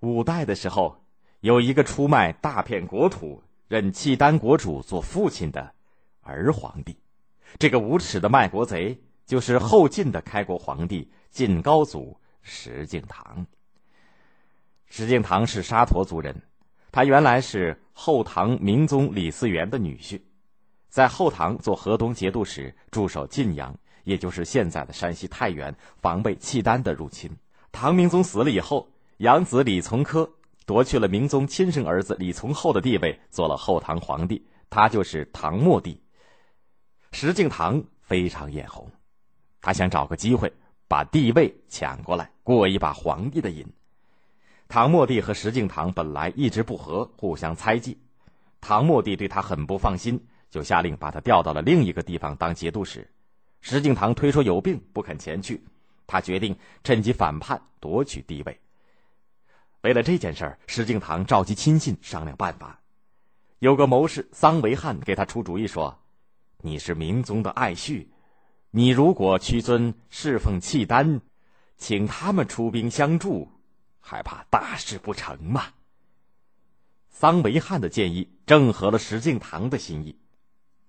五代的时候，有一个出卖大片国土、任契丹国主做父亲的儿皇帝，这个无耻的卖国贼就是后晋的开国皇帝晋高祖石敬瑭。石敬瑭是沙陀族人，他原来是后唐明宗李嗣源的女婿，在后唐做河东节度使，驻守晋阳，也就是现在的山西太原，防备契丹的入侵。唐明宗死了以后。养子李从珂夺去了明宗亲生儿子李从厚的地位，做了后唐皇帝，他就是唐末帝。石敬瑭非常眼红，他想找个机会把帝位抢过来，过一把皇帝的瘾。唐末帝和石敬瑭本来一直不和，互相猜忌。唐末帝对他很不放心，就下令把他调到了另一个地方当节度使。石敬瑭推说有病，不肯前去。他决定趁机反叛，夺取帝位。为了这件事儿，石敬瑭召集亲信商量办法。有个谋士桑维汉给他出主意说：“你是明宗的爱婿，你如果屈尊侍奉契丹，请他们出兵相助，还怕大事不成吗？”桑维汉的建议正合了石敬瑭的心意。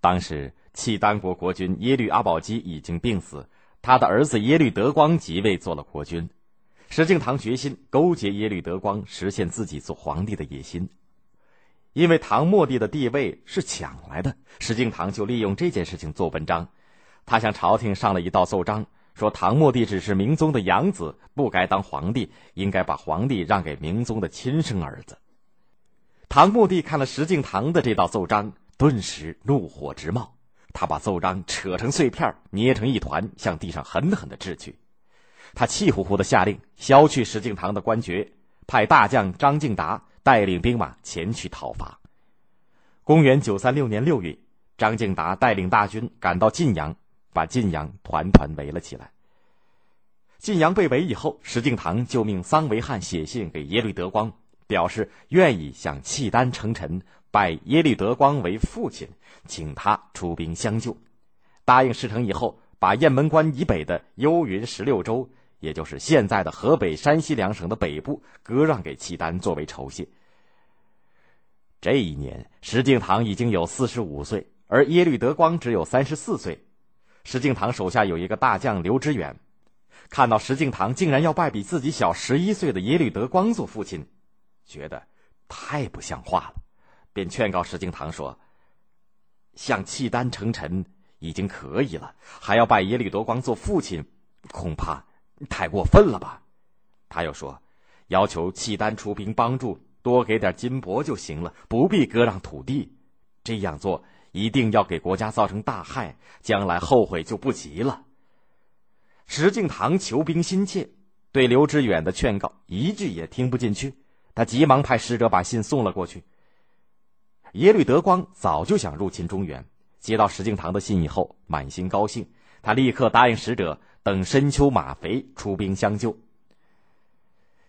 当时契丹国国君耶律阿保机已经病死，他的儿子耶律德光即位做了国君。石敬瑭决心勾结耶律德光，实现自己做皇帝的野心。因为唐末帝的地位是抢来的，石敬瑭就利用这件事情做文章。他向朝廷上了一道奏章，说唐末帝只是明宗的养子，不该当皇帝，应该把皇帝让给明宗的亲生儿子。唐末帝看了石敬瑭的这道奏章，顿时怒火直冒，他把奏章扯成碎片，捏成一团，向地上狠狠的掷去。他气呼呼的下令削去石敬瑭的官爵，派大将张敬达带领兵马前去讨伐。公元九三六年六月，张敬达带领大军赶到晋阳，把晋阳团团围了起来。晋阳被围以后，石敬瑭就命桑维汉写信给耶律德光，表示愿意向契丹称臣，拜耶律德光为父亲，请他出兵相救。答应事成以后，把雁门关以北的幽云十六州。也就是现在的河北、山西两省的北部，割让给契丹作为酬谢。这一年，石敬瑭已经有四十五岁，而耶律德光只有三十四岁。石敬瑭手下有一个大将刘知远，看到石敬瑭竟然要拜比自己小十一岁的耶律德光做父亲，觉得太不像话了，便劝告石敬瑭说：“向契丹称臣已经可以了，还要拜耶律德光做父亲，恐怕……”太过分了吧？他又说，要求契丹出兵帮助，多给点金帛就行了，不必割让土地。这样做一定要给国家造成大害，将来后悔就不及了。石敬瑭求兵心切，对刘知远的劝告一句也听不进去。他急忙派使者把信送了过去。耶律德光早就想入侵中原，接到石敬瑭的信以后，满心高兴，他立刻答应使者。等深秋马肥出兵相救。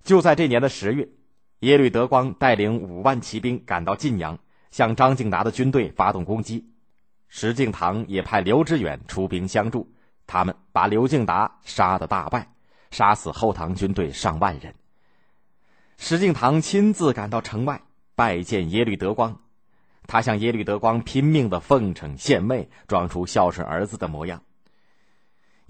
就在这年的十月，耶律德光带领五万骑兵赶到晋阳，向张敬达的军队发动攻击。石敬瑭也派刘知远出兵相助，他们把刘敬达杀得大败，杀死后唐军队上万人。石敬瑭亲自赶到城外拜见耶律德光，他向耶律德光拼命的奉承献媚，装出孝顺儿子的模样。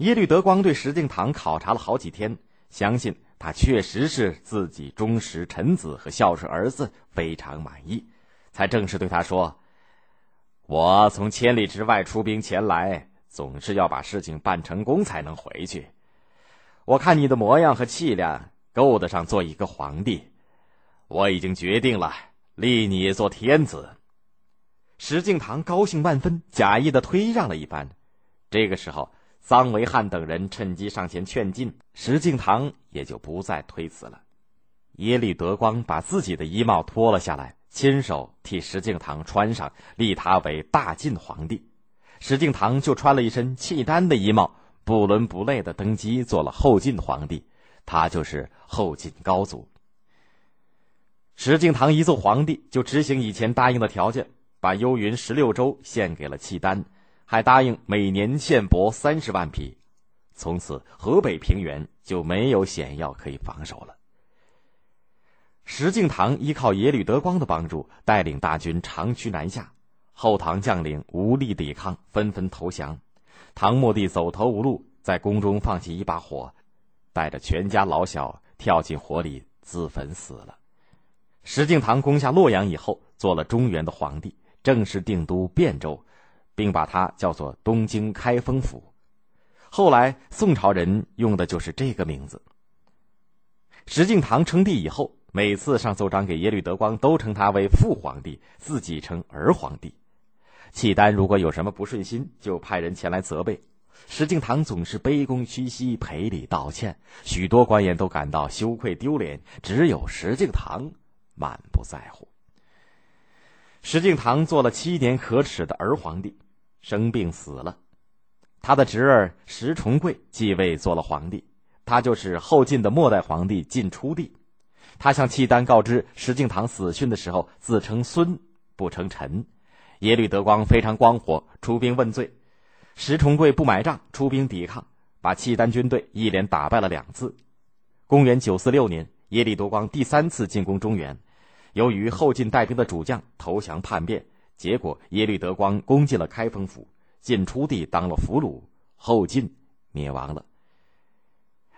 耶律德光对石敬瑭考察了好几天，相信他确实是自己忠实臣子和孝顺儿子，非常满意，才正式对他说：“我从千里之外出兵前来，总是要把事情办成功才能回去。我看你的模样和气量，够得上做一个皇帝。我已经决定了，立你做天子。”石敬瑭高兴万分，假意的推让了一番。这个时候。桑维汉等人趁机上前劝进，石敬瑭也就不再推辞了。耶律德光把自己的衣帽脱了下来，亲手替石敬瑭穿上，立他为大晋皇帝。石敬瑭就穿了一身契丹的衣帽，不伦不类的登基，做了后晋皇帝。他就是后晋高祖。石敬瑭一做皇帝，就执行以前答应的条件，把幽云十六州献给了契丹。还答应每年献帛三十万匹，从此河北平原就没有险要可以防守了。石敬瑭依靠耶律德光的帮助，带领大军长驱南下，后唐将领无力抵抗，纷纷投降。唐末帝走投无路，在宫中放起一把火，带着全家老小跳进火里自焚死了。石敬瑭攻下洛阳以后，做了中原的皇帝，正式定都汴州，并把它叫做东京开封府。后来宋朝人用的就是这个名字。石敬瑭称帝以后，每次上奏章给耶律德光，都称他为父皇帝，自己称儿皇帝。契丹如果有什么不顺心，就派人前来责备，石敬瑭总是卑躬屈膝，赔礼道歉，许多官员都感到羞愧丢脸，只有石敬瑭满不在乎。石敬瑭做了七年可耻的儿皇帝，生病死了，他的侄儿石重贵继位做了皇帝，他就是后晋的末代皇帝晋出帝。他向契丹告知石敬瑭死讯的时候，自称孙，不称臣。耶律德光非常光火，出兵问罪。石重贵不买账，出兵抵抗，把契丹军队一连打败了两次。公元九四六年，耶律德光第三次进攻中原，由于后晋带兵的主将投降叛变，结果耶律德光攻进了开封府，晋出帝当了俘虏，后晋灭亡了。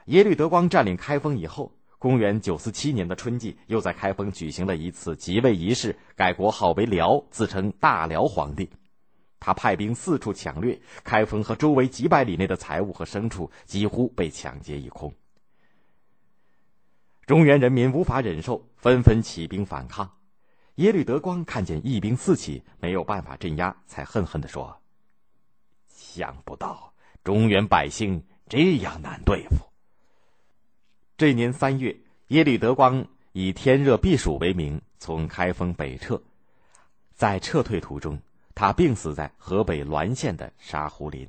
耶律德光占领开封以后。公元九四七年的春季，又在开封举行了一次即位仪式，改国号为辽，自称大辽皇帝。他派兵四处抢掠开封和周围几百里内的财物和牲畜，几乎被抢劫一空。中原人民无法忍受，纷纷起兵反抗。耶律德光看见义兵四起，没有办法镇压，才恨恨地说：“想不到中原百姓这样难对付。”这年三月，耶律德光以天热避暑为名，从开封北撤。在撤退途中，他病死在河北滦县的沙湖林。